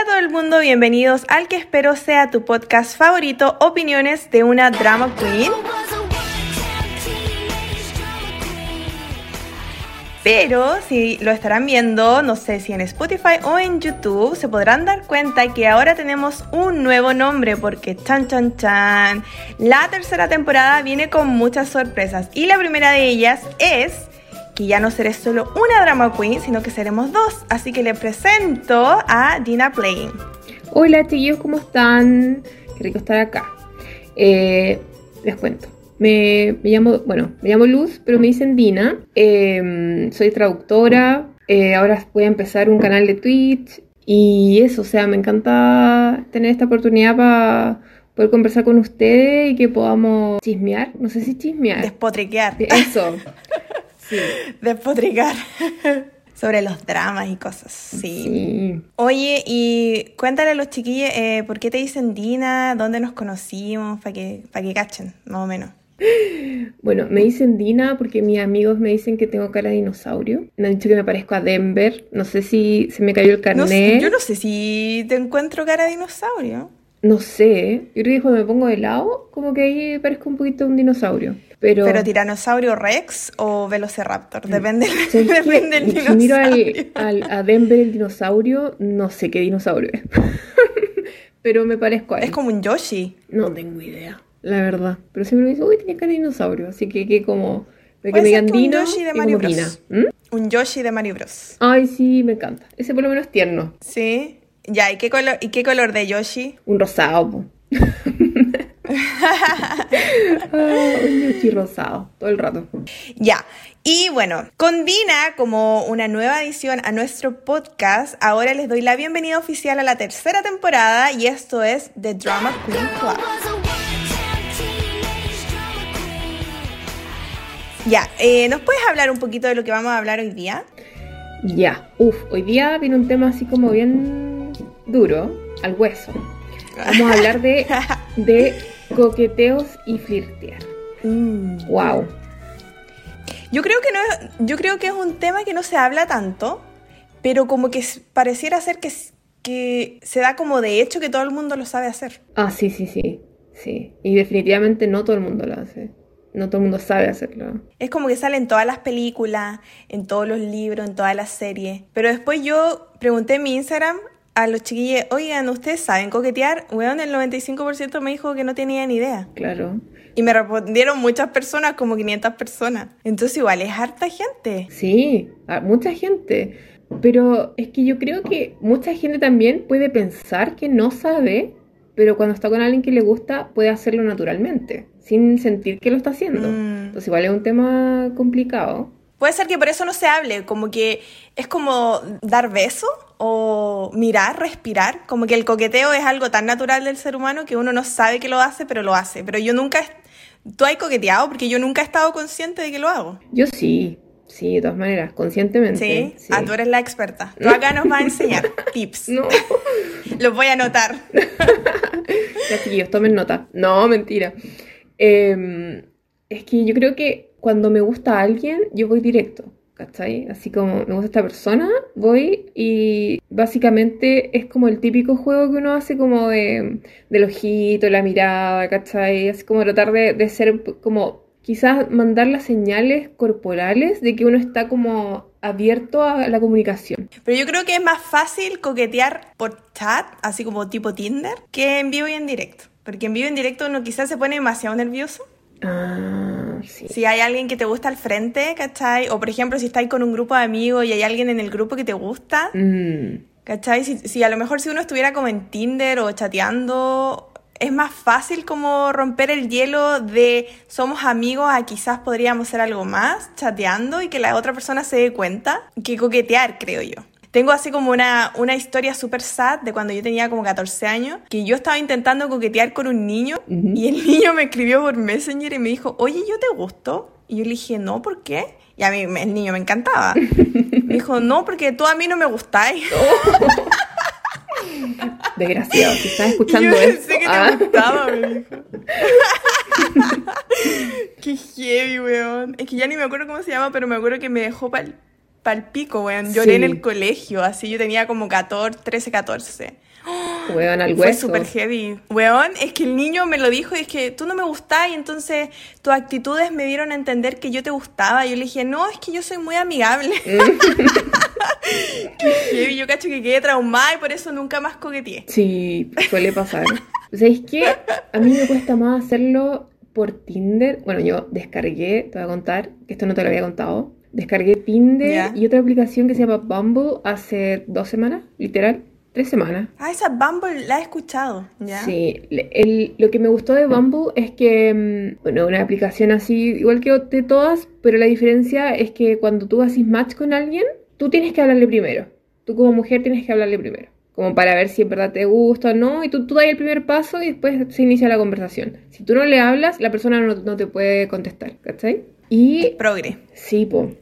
Hola a todo el mundo, bienvenidos al que espero sea tu podcast favorito, Opiniones de una Drama Queen. Pero si lo estarán viendo, no sé si en Spotify o en YouTube, se podrán dar cuenta que ahora tenemos un nuevo nombre porque chan chan chan. La tercera temporada viene con muchas sorpresas y la primera de ellas es que ya no seré solo una drama queen, sino que seremos dos. Así que le presento a Dina Playing. Hola chicos, ¿cómo están? Qué rico estar acá. Eh, les cuento. Me, llamo, bueno, me llamo Luz, pero me dicen Dina. Em, soy traductora. Eh, ahora voy a empezar un canal de Twitch. Y eso, o sea, me encanta tener esta oportunidad para poder conversar con ustedes y que podamos chismear. No sé si chismear. Despotriquear. Eso. sí. Despotricar. Sobre los dramas y cosas. Sí. Oye, y cuéntale a los chiquillos eh, por qué te dicen Dina, dónde nos conocimos, para que, para que cachen, más o menos. Bueno, me dicen Dina porque mis amigos me dicen que tengo cara de dinosaurio. Me han dicho que me parezco a Denver. No sé si se me cayó el carnet. yo no sé si te encuentro cara de dinosaurio. No sé. Yo creo que cuando me pongo de lado, como que ahí parezco un poquito un dinosaurio. Pero, ¿Pero tiranosaurio rex o velociraptor? Mm. Depende, depende del dinosaurio. Si miro al, a Denver el dinosaurio, no sé qué dinosaurio es. Pero me parezco a él. Es como un Yoshi. No tengo idea la verdad. Pero siempre me dice, uy, tiene cara de dinosaurio. Así que, que como. De que me digan un Yoshi de Mario Bros. ¿Mm? Un Yoshi de Mario Bros. Ay, sí, me encanta. Ese por lo menos tierno. Sí. Ya, ¿y qué color, ¿y qué color de Yoshi? Un rosado, un Yoshi rosado, todo el rato. Ya. Y bueno, con Dina como una nueva adición a nuestro podcast, ahora les doy la bienvenida oficial a la tercera temporada y esto es The Drama Queen Club. Ya, eh, ¿nos puedes hablar un poquito de lo que vamos a hablar hoy día? Ya, uff, hoy día viene un tema así como bien duro, al hueso. Vamos a hablar de, de coqueteos y flirtear. Wow. Mm. Yo creo que no yo creo que es un tema que no se habla tanto, pero como que pareciera ser que, que se da como de hecho que todo el mundo lo sabe hacer. Ah, sí, sí, sí. Sí. Y definitivamente no todo el mundo lo hace no todo el mundo sabe hacerlo. Es como que sale en todas las películas, en todos los libros, en todas las series. Pero después yo pregunté en mi Instagram a los chiquillos, oigan, ¿ustedes saben coquetear? Weón, el 95% me dijo que no tenía ni idea. Claro. Y me respondieron muchas personas, como 500 personas. Entonces igual es harta gente. Sí, mucha gente. Pero es que yo creo que mucha gente también puede pensar que no sabe, pero cuando está con alguien que le gusta puede hacerlo naturalmente sin sentir que lo está haciendo. Mm. Entonces igual es un tema complicado. Puede ser que por eso no se hable, como que es como dar beso o mirar, respirar, como que el coqueteo es algo tan natural del ser humano que uno no sabe que lo hace, pero lo hace. Pero yo nunca, tú has coqueteado porque yo nunca he estado consciente de que lo hago. Yo sí, sí, de todas maneras, conscientemente. Sí, Ah, tú eres la experta. Tú acá nos vas a enseñar tips. No. Los voy a anotar. ya chiquillos, tomen nota. No, mentira. Em, es que yo creo que cuando me gusta a alguien, yo voy directo, ¿cachai? Así como me gusta esta persona, voy y básicamente es como el típico juego que uno hace como de, del ojito, la mirada, ¿cachai? Es como tratar de, de ser como quizás mandar las señales corporales de que uno está como abierto a la comunicación. Pero yo creo que es más fácil coquetear por chat, así como tipo Tinder, que en vivo y en directo. Porque en vivo en directo uno quizás se pone demasiado nervioso. Ah, sí. Si hay alguien que te gusta al frente, ¿cachai? O por ejemplo, si estáis con un grupo de amigos y hay alguien en el grupo que te gusta, mm. ¿cachai? Si, si, a lo mejor si uno estuviera como en Tinder o chateando, es más fácil como romper el hielo de somos amigos a quizás podríamos ser algo más chateando y que la otra persona se dé cuenta que coquetear, creo yo. Tengo así como una, una historia súper sad de cuando yo tenía como 14 años, que yo estaba intentando coquetear con un niño y el niño me escribió por Messenger y me dijo, oye, ¿yo te gusto? Y yo le dije, no, ¿por qué? Y a mí el niño me encantaba. me dijo, no, porque tú a mí no me gustáis. Desgraciado, si estás escuchando yo pensé que te ah. gustaba, me dijo. Qué heavy, weón. Es que ya ni me acuerdo cómo se llama, pero me acuerdo que me dejó para palpico, weón. Lloré en el colegio, así yo tenía como 14, 13, 14. Weón, al Fue súper heavy. Weón, es que el niño me lo dijo y es que tú no me gustás y entonces tus actitudes me dieron a entender que yo te gustaba. Y yo le dije, no, es que yo soy muy amigable. Qué heavy, yo cacho que quedé traumada y por eso nunca más coqueteé. Sí, suele pasar. o sea, es que a mí me cuesta más hacerlo por Tinder. Bueno, yo descargué, te voy a contar, que esto no te lo había contado. Descargué Tinder y otra aplicación que se llama Bumble hace dos semanas, literal. Tres semanas. Ah, esa Bumble la he escuchado, ¿ya? Sí, el, lo que me gustó de Bumble es que, mm, bueno, una aplicación así, igual que de todas, pero la diferencia es que cuando tú haces match con alguien, tú tienes que hablarle primero. Tú como mujer tienes que hablarle primero. Como para ver si en verdad te gusta o no, y tú, tú das el primer paso y después se inicia la conversación. Si tú no le hablas, la persona no, no te puede contestar, ¿cachai? Y... Progre. Sí, po.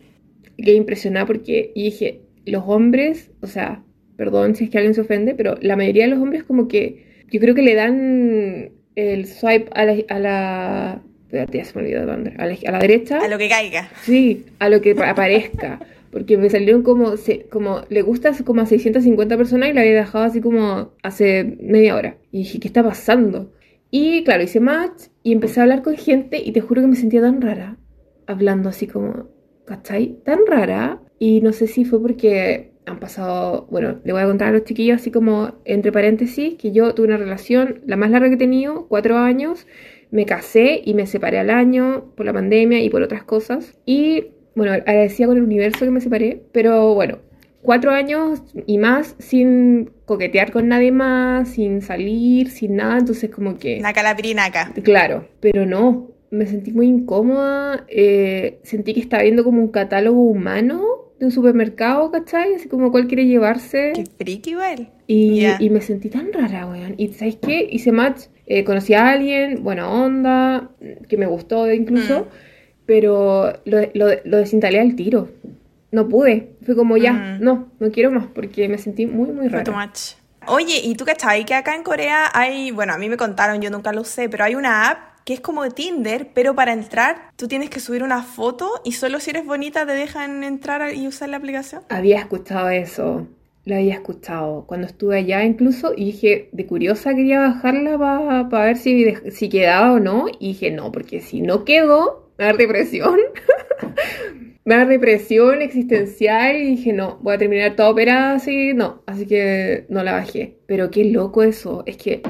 Quedé impresionada porque y dije, los hombres, o sea, perdón si es que alguien se ofende, pero la mayoría de los hombres como que yo creo que le dan el swipe a la... A la ya se me olvidó de a la, a la derecha. A lo que caiga. Sí, a lo que aparezca. Porque me salieron como, como, le gusta como a 650 personas y la había dejado así como hace media hora. Y dije, ¿qué está pasando? Y claro, hice match y empecé a hablar con gente y te juro que me sentía tan rara. Hablando así como, ¿cachai? Tan rara. Y no sé si fue porque han pasado, bueno, le voy a contar a los chiquillos así como entre paréntesis, que yo tuve una relación, la más larga que he tenido, cuatro años, me casé y me separé al año por la pandemia y por otras cosas. Y bueno, agradecía con el universo que me separé, pero bueno, cuatro años y más sin coquetear con nadie más, sin salir, sin nada, entonces como que... La calabrinaca. Claro, pero no, me sentí muy incómoda, eh, sentí que estaba viendo como un catálogo humano de un supermercado, ¿cachai? Así como cuál quiere llevarse. Qué friki igual. Y, y me sentí tan rara, weón. Y ¿sabes qué? Hice match, eh, conocí a alguien, buena onda, que me gustó incluso, mm. pero lo, lo, lo desinstalé al tiro. No pude. Fue como ya, mm. no, no quiero más, porque me sentí muy, muy rara. Fue too much. Oye, ¿y tú cachai que acá en Corea hay, bueno, a mí me contaron, yo nunca lo sé, pero hay una app que es como Tinder, pero para entrar tú tienes que subir una foto y solo si eres bonita te dejan entrar y usar la aplicación. Había escuchado eso, lo había escuchado cuando estuve allá incluso y dije, de curiosa quería bajarla para ver si, si quedaba o no y dije, no, porque si no quedó, me da depresión. me da depresión existencial y dije, no, voy a terminar toda operada así, no, así que no la bajé. Pero qué loco eso, es que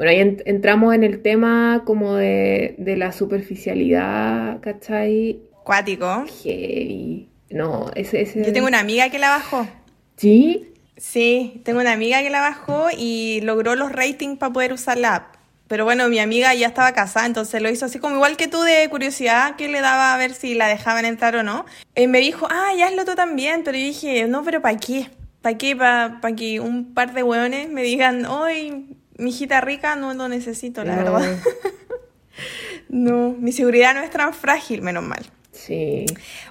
bueno, ahí entramos en el tema como de, la superficialidad, ¿cachai? Cuático. Heavy. No, ese, ese... Yo tengo una amiga que la bajó. ¿Sí? Sí, tengo una amiga que la bajó y logró los ratings para poder usar la app. Pero bueno, mi amiga ya estaba casada, entonces lo hizo así como igual que tú de curiosidad, que le daba a ver si la dejaban entrar o no. Y me dijo, ah, ya hazlo tú también, pero yo dije, no, pero ¿para qué? ¿Para qué? ¿Para que un par de hueones me digan, hoy mi hijita rica no lo necesito, la verdad. no, mi seguridad no es tan frágil, menos mal. Sí.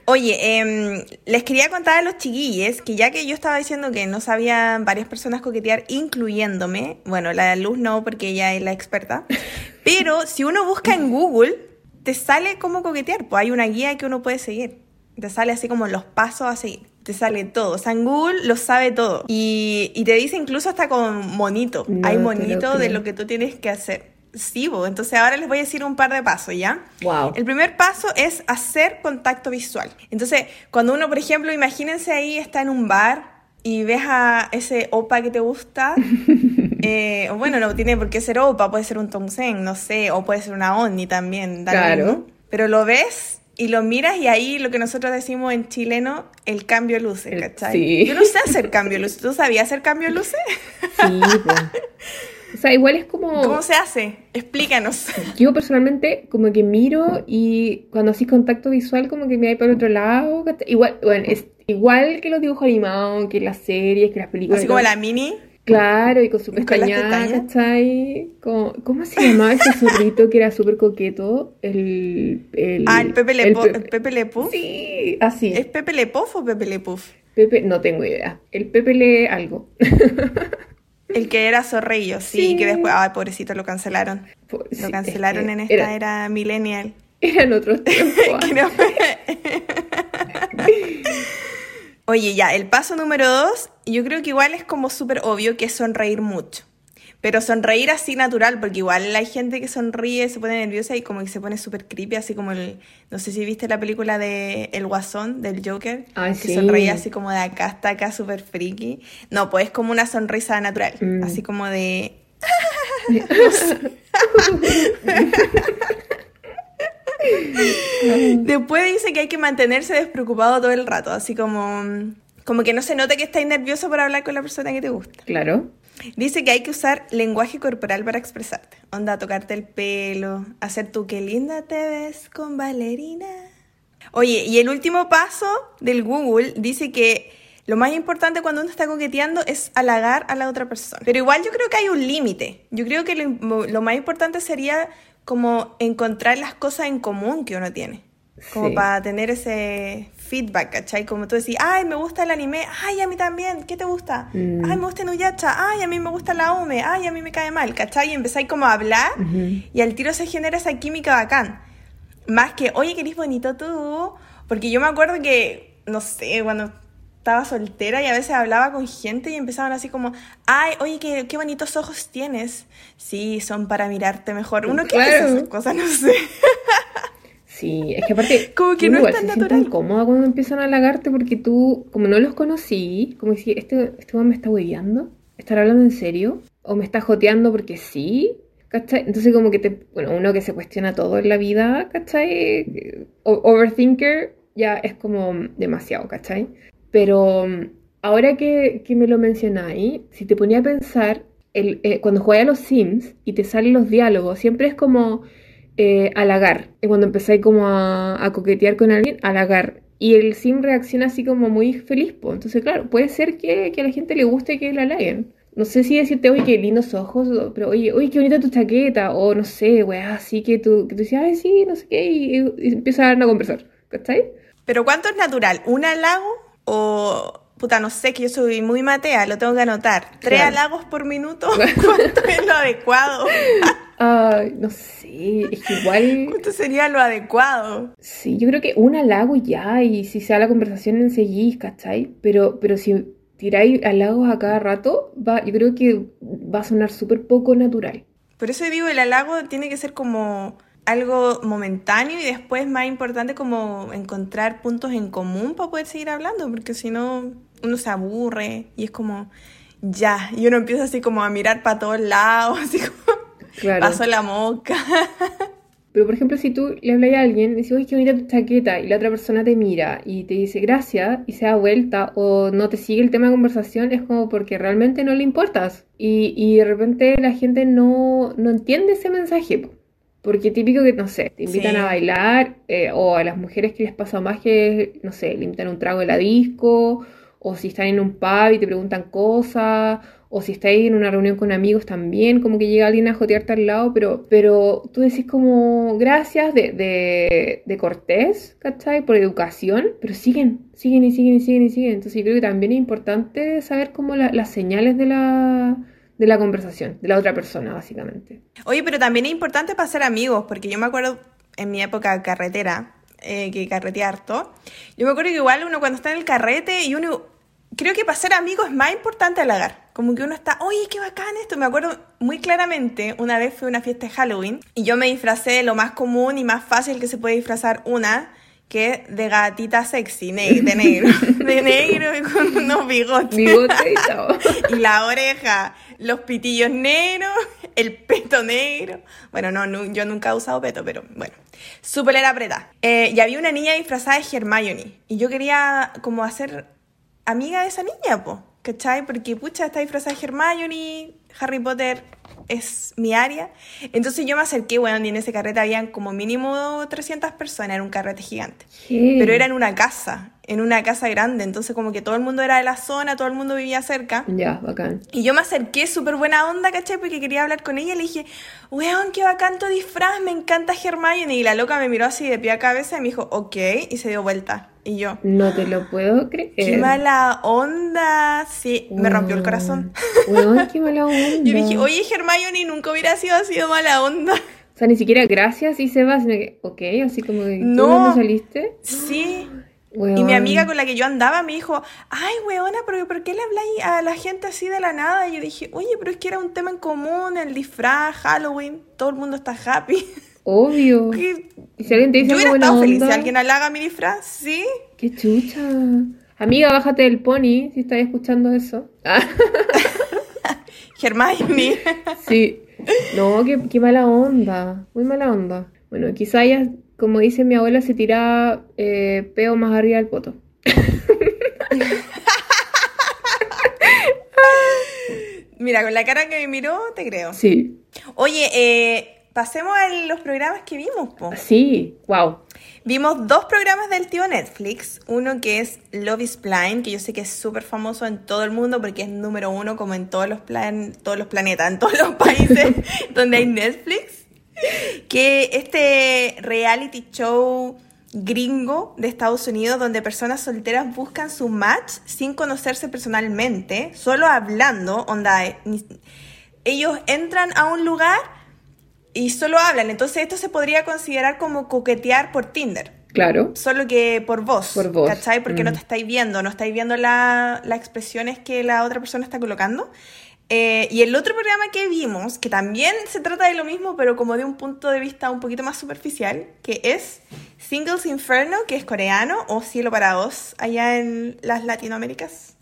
Oye, em, les quería contar a los chiquillos que ya que yo estaba diciendo que no sabían varias personas coquetear, incluyéndome, bueno, la luz no porque ella es la experta, pero si uno busca en Google, te sale cómo coquetear, pues hay una guía que uno puede seguir, te sale así como los pasos a seguir te sale todo. O sea, en Google lo sabe todo. Y, te dice incluso hasta con monito. Hay monito de lo que tú tienes que hacer. Sí, entonces ahora les voy a decir un par de pasos, ¿ya? Wow. El primer paso es hacer contacto visual. Entonces, cuando uno, por ejemplo, imagínense ahí, está en un bar y ves a ese opa que te gusta, eh, bueno, no tiene por qué ser opa, puede ser un tongsen, no sé, o puede ser una onni también. Claro. Pero lo ves y lo miras y ahí lo que nosotros decimos en chileno, el cambio de luces, ¿cachai? Sí. Yo no sé hacer cambio de luces. ¿Tú sabías hacer cambio de luces? Sí, pues. O sea, igual es como... ¿Cómo se hace? Explícanos. Yo personalmente como que miro y cuando haces contacto visual como que me hay para el otro lado. Igual, bueno, es igual que los dibujos animados, que las series, que las películas. Así como la mini. Claro, y con su pestañada, ¿cachai? ¿Cómo, ¿Cómo se llamaba ese zorrito que era súper coqueto? El, el, ah, el Pepe Le, el Pepe. Sí, así. ¿Es Pepe Le Puff o Pepe Le Puff? Pepe, no tengo idea. El Pepe Le algo. el que era zorrillo, sí, que después, ay, pobrecito, lo cancelaron. lo cancelaron en esta era, millennial. Eran otros tiempos. Oye, ya, el paso número dos, yo creo que igual es como súper obvio que es sonreír mucho. Pero sonreír así natural, porque igual hay gente que sonríe, se pone nerviosa y como que se pone súper creepy, así como el... No sé si viste la película de El Guasón, del Joker. Ay, que sí. sonreía así como de acá hasta acá, súper friki. No, pues es como una sonrisa natural, Mm. así como de... Después dice que hay que mantenerse despreocupado todo el rato, así como... Como que no se note que estáis nervioso por hablar con la persona que te gusta. Claro. Dice que hay que usar lenguaje corporal para expresarte. Onda, tocarte el pelo, hacer tú qué linda te ves con Valerina. Oye, y el último paso del Google dice que lo más importante cuando uno está coqueteando es halagar a la otra persona. Pero igual yo creo que hay un límite. Yo creo que lo, lo más importante sería como encontrar las cosas en común que uno tiene. Como Sí. para tener ese feedback, ¿cachai? Como tú decís, ay, me gusta el anime, ay, a mí también, ¿qué te gusta? Mm. Ay, me gusta Nuyacha, ay, a mí me gusta la Ome, ay, a mí me cae mal, ¿cachai? Y empezáis como a hablar y al tiro se genera esa química bacán. Más que, oye, que eres bonito tú. Porque yo me acuerdo que, no sé, cuando estaba soltera y a veces hablaba con gente y empezaban así como, ay, oye, qué, qué bonitos ojos tienes. Sí, son para mirarte mejor. Uno que Claro. esas cosas, no sé. Sí, es que aparte, Como que no es igual tan se natural. incómoda cuando empiezan a halagarte porque tú, como no los conocí, como si este, este me está hueveando, ¿estará hablando en serio? ¿O me está joteando porque sí? ¿Cachai? Entonces como que te, bueno, uno que se cuestiona todo en la vida, ¿cachai? O- overthinker ya es como demasiado, ¿cachai? Pero mm, ahora que, que me lo mencionáis, si te ponía a pensar, el, eh, cuando juegas a los Sims y te salen los diálogos, siempre es como eh, halagar. Y cuando empezáis como a, a coquetear con alguien, halagar. Y el sim reacciona así como muy feliz, po. Entonces, claro, puede ser que, que a la gente le guste que la halaguen. No sé si decirte, oye, qué lindos ojos, pero oye, oye, qué bonita tu chaqueta, o no sé, weá, así que tú, que tú dices, ay, sí, no sé qué, y, y empiezan a conversar, ¿cachai? Pero ¿cuánto es natural? ¿Un halago o... Puta, no sé, que yo soy muy matea, lo tengo que anotar. ¿Tres Claro. halagos por minuto? ¿Cuánto es lo adecuado? Ay, no sé, es que igual, ¿Cuánto sería lo adecuado? sí, yo creo que un halago ya, y si se da la conversación enseguís, ¿cachai? Pero, pero si tiráis halagos a cada rato, va, yo creo que va a sonar súper poco natural. Por eso digo, el halago tiene que ser como algo momentáneo y después más importante como encontrar puntos en común para poder seguir hablando, porque si no uno se aburre y es como ya, y uno empieza así como a mirar para todos lados, así como Claro. pasó la mosca. Pero por ejemplo, si tú le hablas a alguien y dices, oye, qué bonita tu chaqueta, y la otra persona te mira y te dice gracias y se da vuelta o no te sigue el tema de conversación, es como porque realmente no le importas. Y, y de repente la gente no, no entiende ese mensaje. po. Porque típico que, no sé, te invitan Sí. a bailar eh, o a las mujeres que les pasa más que, no sé, le invitan un trago de la disco o si están en un pub y te preguntan cosas, o si estáis en una reunión con amigos también, como que llega alguien a jotearte al lado, pero, pero tú decís como gracias de, de, de cortés, ¿cachai? Por educación, pero siguen, siguen y siguen y siguen y siguen. Entonces yo creo que también es importante saber como la- las señales de la, de la conversación, de la otra persona, básicamente. Oye, pero también es importante para ser amigos, porque yo me acuerdo en mi época carretera, eh, que carreteé harto, yo me acuerdo que igual uno cuando está en el carrete y uno, creo que para ser amigo es más importante halagar, como que uno está, oye, qué bacán esto, me acuerdo muy claramente, una vez fue una fiesta de Halloween y yo me disfracé de lo más común y más fácil que se puede disfrazar una, que es de gatita sexy, ne- de negro, de negro y con unos bigotes Bigote y y la oreja, los pitillos negros, el peto negro. Bueno, no, yo nunca he usado peto, pero bueno, súper era apretada. Eh, y había una niña disfrazada de Hermione y yo quería como hacer amiga de esa niña, po, ¿cachai? Porque pucha, está disfrazada de Hermione, Harry Potter es mi área. Entonces yo me acerqué, bueno, y en ese carrete habían como mínimo 300 personas, era un carrete gigante. Pero era en una casa, en una casa grande, entonces como que todo el mundo era de la zona, todo el mundo vivía cerca. Ya, bacán. Y yo me acerqué súper buena onda, ¿cachai? Porque quería hablar con ella. Le dije, weón, qué bacán tu disfraz, me encanta Hermione. Y la loca me miró así de pie a cabeza y me dijo, ok, y se dio vuelta. Y yo, No te lo puedo creer. qué mala onda. Sí, me rompió el corazón. Weón, qué mala onda. Yo dije, oye, Hermione nunca hubiera sido así de mala onda. O sea, ni siquiera gracias y se va, sino que, ok, así como de, ¿tú No. dónde saliste? Sí, Y mi amiga con la que yo andaba me dijo, ay, weona, pero ¿por qué le habláis a la gente así de la nada? Y yo dije, oye, pero es que era un tema en común, el disfraz, Halloween, todo el mundo está happy. Obvio. ¿Y si alguien te dice yo hubiera estado feliz si alguien halaga mi disfraz, ¿sí? Qué chucha. Amiga, bájate del pony si estás escuchando eso. Hermione. sí. No, qué, qué mala onda. Muy mala onda. Bueno, quizá ella como dice mi abuela, se tira eh, peo más arriba del poto. Mira, con la cara que me miró, te creo. Sí. Oye, eh, pasemos a los programas que vimos, po. Sí, wow. Vimos dos programas del tío Netflix. Uno que es Love is Blind, que yo sé que es súper famoso en todo el mundo porque es número uno como en todos los, plan todos los planetas, en todos los países donde hay Netflix que este reality show gringo de Estados Unidos donde personas solteras buscan su match sin conocerse personalmente, solo hablando, onda, ellos entran a un lugar y solo hablan, entonces esto se podría considerar como coquetear por Tinder. Claro. Solo que por voz. Por voz. ¿Cachai? Porque no mm. te estáis viendo, no estáis viendo las expresiones que la otra persona está colocando. Eh, y el otro programa que vimos, que también se trata de lo mismo, pero como de un punto de vista un poquito más superficial, que es Singles Inferno, que es coreano, o Cielo para dos, allá en las Latinoaméricas.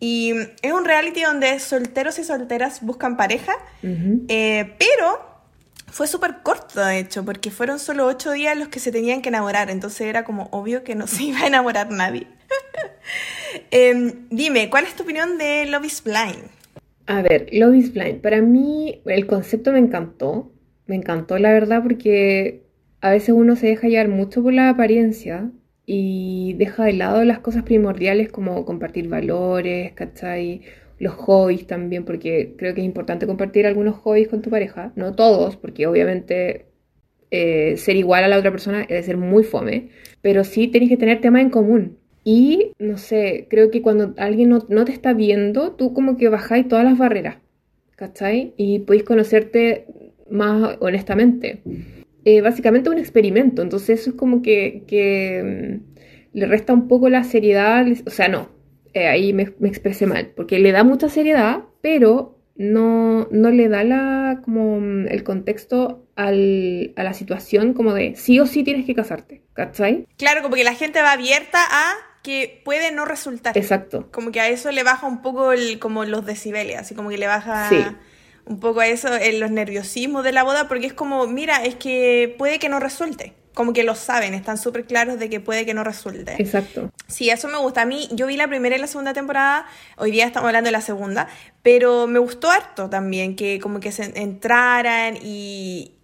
Y es un reality donde solteros y solteras buscan pareja, eh, pero fue súper corto, de hecho, porque fueron solo ocho días los que se tenían que enamorar, entonces era como obvio que no se iba a enamorar nadie. Em, dime, ¿cuál es tu opinión de Love is Blind? A ver, Love is Blind. Para mí el concepto me encantó. Me encantó, la verdad, porque a veces uno se deja llevar mucho por la apariencia y deja de lado las cosas primordiales como compartir valores, ¿cachai? Los hobbies también, porque creo que es importante compartir algunos hobbies con tu pareja. No todos, porque obviamente eh, ser igual a la otra persona debe ser muy fome, pero sí tenéis que tener temas en común. Y no sé, creo que cuando alguien no, te está viendo, tú como que bajáis todas las barreras, ¿cachai? Y podéis conocerte más honestamente. Eh, básicamente un experimento, entonces eso es como que, mm, le resta un poco la seriedad, o sea, no, eh, ahí me, expresé mal, porque le da mucha seriedad, pero no, no le da la, como mm, el contexto al, a la situación como de sí o sí tienes que casarte, ¿cachai? Claro, como que la gente va abierta a que puede no resultar. Exacto. Como que a eso le baja un poco el, como los decibeles, así como que le baja un poco a eso en los nerviosismos de la boda, porque es como, mira, es que puede que no resulte. Como que lo saben, están súper claros de que puede que no resulte. Exacto. Sí, eso me gusta. A mí, yo vi la primera y la segunda temporada, hoy día estamos hablando de la segunda, pero me gustó harto también, que como que se entraran y,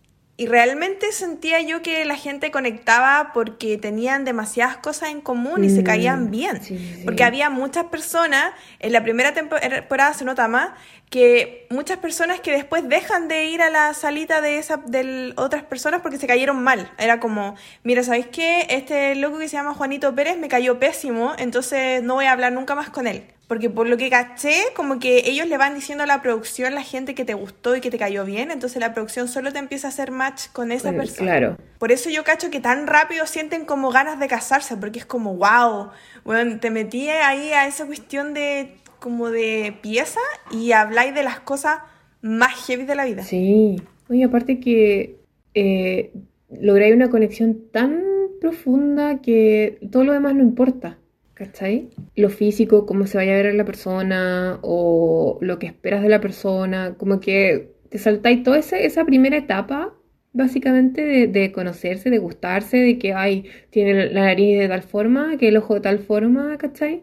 y realmente sentía yo que la gente conectaba porque tenían demasiadas cosas en común y se caían mm, bien. Porque había muchas personas, en la primera temporada se nota más, que muchas personas que después dejan de ir a la salita de, esa, de otras personas porque se cayeron mal. Era como, mira, ¿sabéis qué? Este loco que se llama Juanito Pérez me cayó pésimo, entonces no voy a hablar nunca más con él. Porque por lo que caché, como que ellos le van diciendo a la producción la gente que te gustó y que te cayó bien, entonces la producción solo te empieza a hacer match con esa persona. Claro. Por eso yo cacho que tan rápido sienten como ganas de casarse, porque es como, wow, bueno, te metí ahí a esa cuestión de como de pieza y habláis de las cosas más heavy de la vida. Sí. Oye, aparte que eh, lográis una conexión tan profunda que todo lo demás no importa. ¿Cachai? Lo físico, cómo se vaya a ver la persona o lo que esperas de la persona, como que te saltáis toda esa, primera etapa, básicamente, de, conocerse, de gustarse, de que, ay, tiene la nariz de tal forma, que el ojo de tal forma, ¿cachai?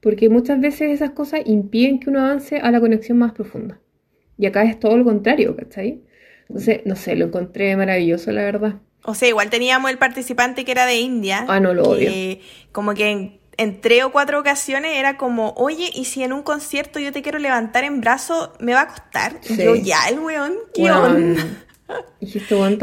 Porque muchas veces esas cosas impiden que uno avance a la conexión más profunda. Y acá es todo lo contrario, ¿cachai? Entonces, no sé, lo encontré maravilloso, la verdad. O sea, igual teníamos el participante que era de India. Ah, no lo odio. Como que en tres o cuatro ocasiones era como, oye, ¿y si en un concierto yo te quiero levantar en brazo, me va a costar? yo, ya, el weón, ¿qué onda?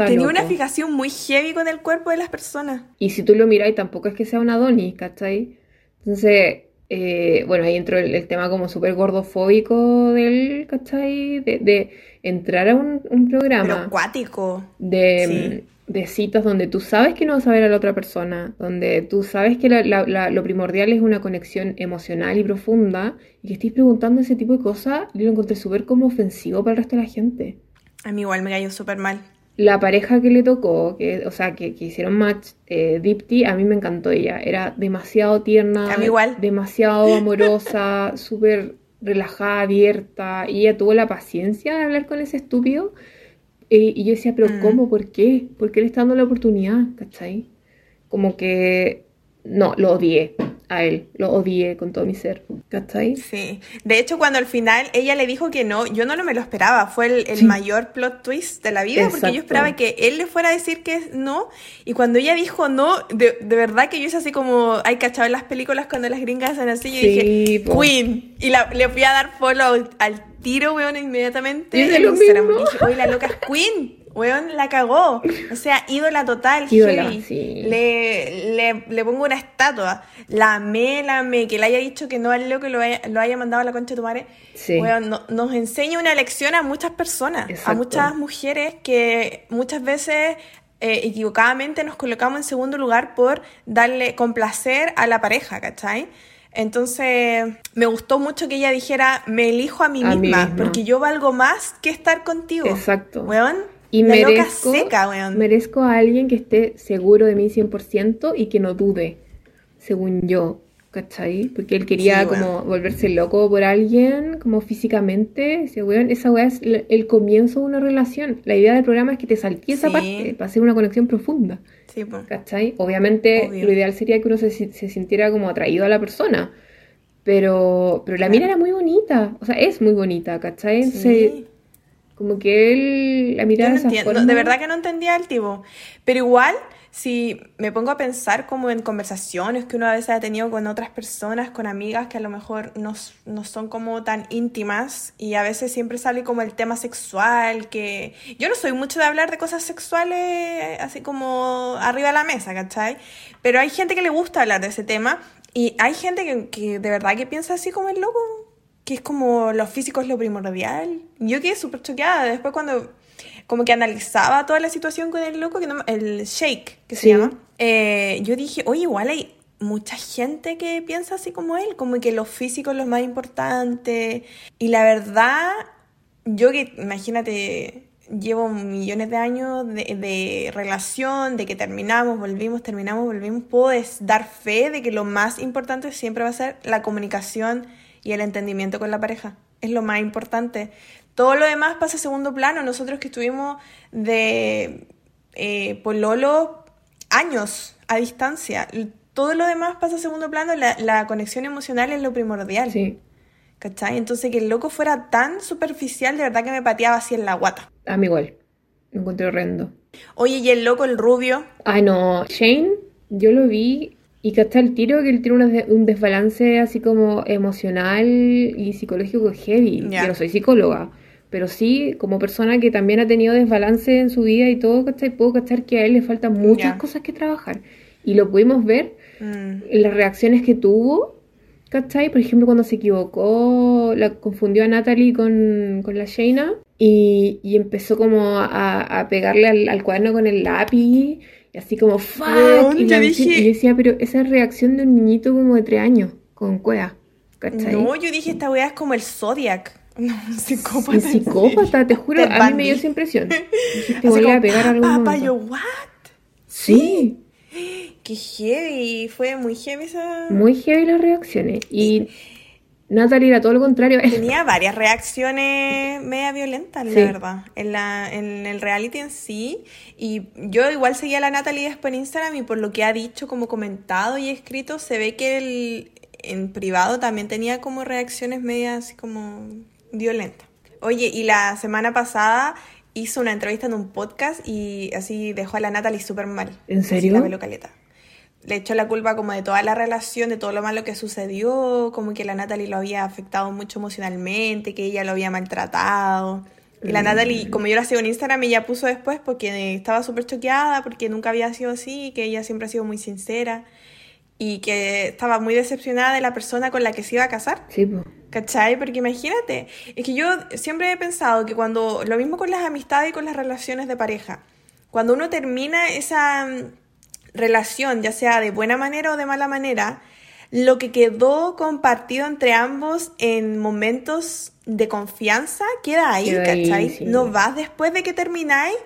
Tenía una fijación muy heavy con el cuerpo de las personas. Y si tú lo miras, tampoco es que sea una Donnie, ¿cachai? Entonces, eh, bueno, ahí entró el, tema como súper gordofóbico del, ¿cachai? De, entrar a un, programa. Pero acuático. De, de citas donde tú sabes que no vas a ver a la otra persona, donde tú sabes que lo primordial es una conexión emocional y profunda, y que estés preguntando ese tipo de cosas, yo lo encontré súper como ofensivo para el resto de la gente. A mí igual me cayó súper mal. La pareja que le tocó, que, o sea, que, que hicieron match, eh, Dipti, a mí me encantó ella. Era demasiado tierna. A mí igual. Demasiado amorosa, súper relajada, abierta. Y ella tuvo la paciencia de hablar con ese estúpido y yo decía, pero mm. ¿cómo? ¿Por qué? ¿Por qué le está dando la oportunidad? ¿Cachai? Como que no, lo odié a él, lo odié con todo mi ser. ¿Cachai? Sí. De hecho, cuando al final ella le dijo que no, yo no me lo esperaba. Fue el, mayor plot twist de la vida, porque yo esperaba que él le fuera a decir que no. Y cuando ella dijo no, de, verdad que yo hice así como hay cachado en las películas cuando las gringas hacen así. Yo dije, Queen. Y le fui a dar follow al tiro, weón, inmediatamente. Y lo mismo. Oye, la loca es Queen. Weón, la cagó. O sea, ídola total. Ídola, le, le, pongo una estatua. La amé, la amé. Que le haya dicho que no al loco que lo haya, lo haya mandado a la concha de tu madre. Sí. Weón, nos enseña una lección a muchas personas. A muchas mujeres que muchas veces eh, equivocadamente nos colocamos en segundo lugar por darle complacer a la pareja, ¿cachai? Entonces, me gustó mucho que ella dijera, me elijo a mí, misma, porque yo valgo más que estar contigo. Exacto. Weón, y merezco, merezco a alguien que esté seguro de mí 100% y que no dude, según yo, ¿cachai? Porque él quería como volverse loco por alguien, como físicamente. Ese weón, esa weá es el comienzo de una relación. La idea del programa es que te saltí esa parte para hacer una conexión profunda. Sí, pues. ¿Cachai? Obviamente lo ideal sería que uno se, se, sintiera como atraído a la persona. Pero, pero la mira era muy bonita, o sea, es muy bonita, ¿cachai? Sí. Como que él la mirada de esa De verdad que no entendía el tipo. Pero igual, si me pongo a pensar como en conversaciones que uno a veces tenido con otras personas, con amigas que a lo mejor no, no son como tan íntimas y a veces siempre sale como el tema sexual, que yo no soy mucho de hablar de cosas sexuales así como arriba de la mesa, ¿cachai? Pero hay gente que le gusta hablar de ese tema y hay gente que, que de verdad que piensa así como el loco que es como lo físico es lo primordial. Yo quedé súper choqueada después cuando como que analizaba toda la situación con el loco, que el Shake, que se llama. Eh, yo dije, oye, igual hay mucha gente que piensa así como él, como que lo físico es lo más importante. Y la verdad, yo que, imagínate, llevo millones de años de, de, relación, de que terminamos, volvimos, terminamos, volvimos, puedo dar fe de que lo más importante siempre va a ser la comunicación y el entendimiento con la pareja. Es lo más importante. Todo lo demás pasa a segundo plano. Nosotros que estuvimos de eh, pololo años a distancia, todo lo demás pasa a segundo plano. La, conexión emocional es lo primordial. Sí. ¿Cachai? Entonces que el loco fuera tan superficial, de verdad que me pateaba así en la guata. A mí igual. Me encontré horrendo. Oye, ¿y el loco, el rubio? Ay, no. Shane, yo lo vi y hasta el tiro que él tiene un desbalance así como emocional y psicológico heavy. Yo no soy psicóloga, pero sí como persona que también ha tenido desbalance en su vida y todo, ¿cachai? Puedo cachar que a él le faltan muchas cosas que trabajar. Y lo pudimos ver mm. en las reacciones que tuvo, ¿cachai? Por ejemplo, cuando se equivocó, la confundió a Natalie con, la Shayna y, y empezó como a, pegarle al, al cuaderno con el lápiz así como, fuck. y, decía, pero esa reacción de un niñito como de tres años, con cuea. No, yo dije, esta weá es como el Zodiac. No, un psicópata. psicópata, te juro, a mí me dio esa impresión. te voy a pegar algo. Papá, yo, what? Sí. Qué heavy, fue muy heavy esa. Muy heavy las reacciones. Y Natalie era todo lo contrario. Tenía varias reacciones media violentas, la verdad, en, la, en el reality en sí. Y yo igual seguía a la Natalie después en Instagram y por lo que ha dicho, como comentado y escrito, se ve que él en privado también tenía como reacciones medias como violentas. Oye, y la semana pasada hizo una entrevista en un podcast y así dejó a la Natalie súper mal. ¿En serio? la caleta le echó la culpa como de toda la relación, de todo lo malo que sucedió, como que la Natalie lo había afectado mucho emocionalmente, que ella lo había maltratado. Y la mm. Natalie, como yo la sigo en Instagram, ella puso después porque estaba súper choqueada, porque nunca había sido así, que ella siempre ha sido muy sincera y que estaba muy decepcionada de la persona con la que se iba a casar. Sí, pues. ¿Cachai? Porque imagínate, es que yo siempre he pensado que cuando, lo mismo con las amistades y con las relaciones de pareja, cuando uno termina esa relación, ya sea de buena manera o de mala manera, lo que quedó compartido entre ambos en momentos de confianza queda ahí, ¿cachai? No vas después de que termináis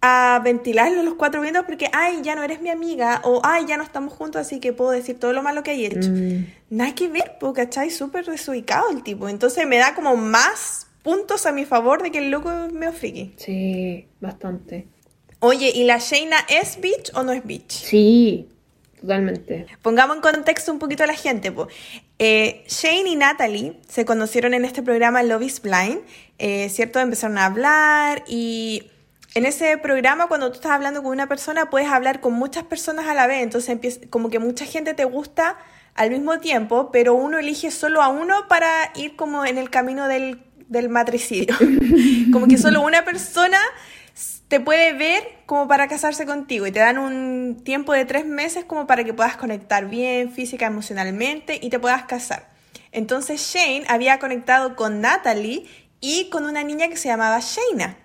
a ventilarlo los cuatro vientos porque, ay, ya no eres mi amiga, o ay, ya no estamos juntos, así que puedo decir todo lo malo que hay hecho. Mm. Nada que ver, ¿cachai? Súper desubicado el tipo. Entonces me da como más puntos a mi favor de que el loco medio friki. Sí, bastante. Oye, ¿y la Shayna es bitch o no es bitch? Sí, totalmente. Pongamos en contexto un poquito a la gente. pues Shane y Natalie se conocieron en este programa Love is Blind, eh, ¿cierto? Empezaron a hablar y en ese programa cuando tú estás hablando con una persona puedes hablar con muchas personas a la vez, entonces como que mucha gente te gusta al mismo tiempo, pero uno elige solo a uno para ir como en el camino del, del matricidio. como que solo una persona te puede ver como para casarse contigo y te dan un tiempo de tres meses como para que puedas conectar bien física, emocionalmente y te puedas casar. Entonces Shane había conectado con Natalie y con una niña que se llamaba Shayna.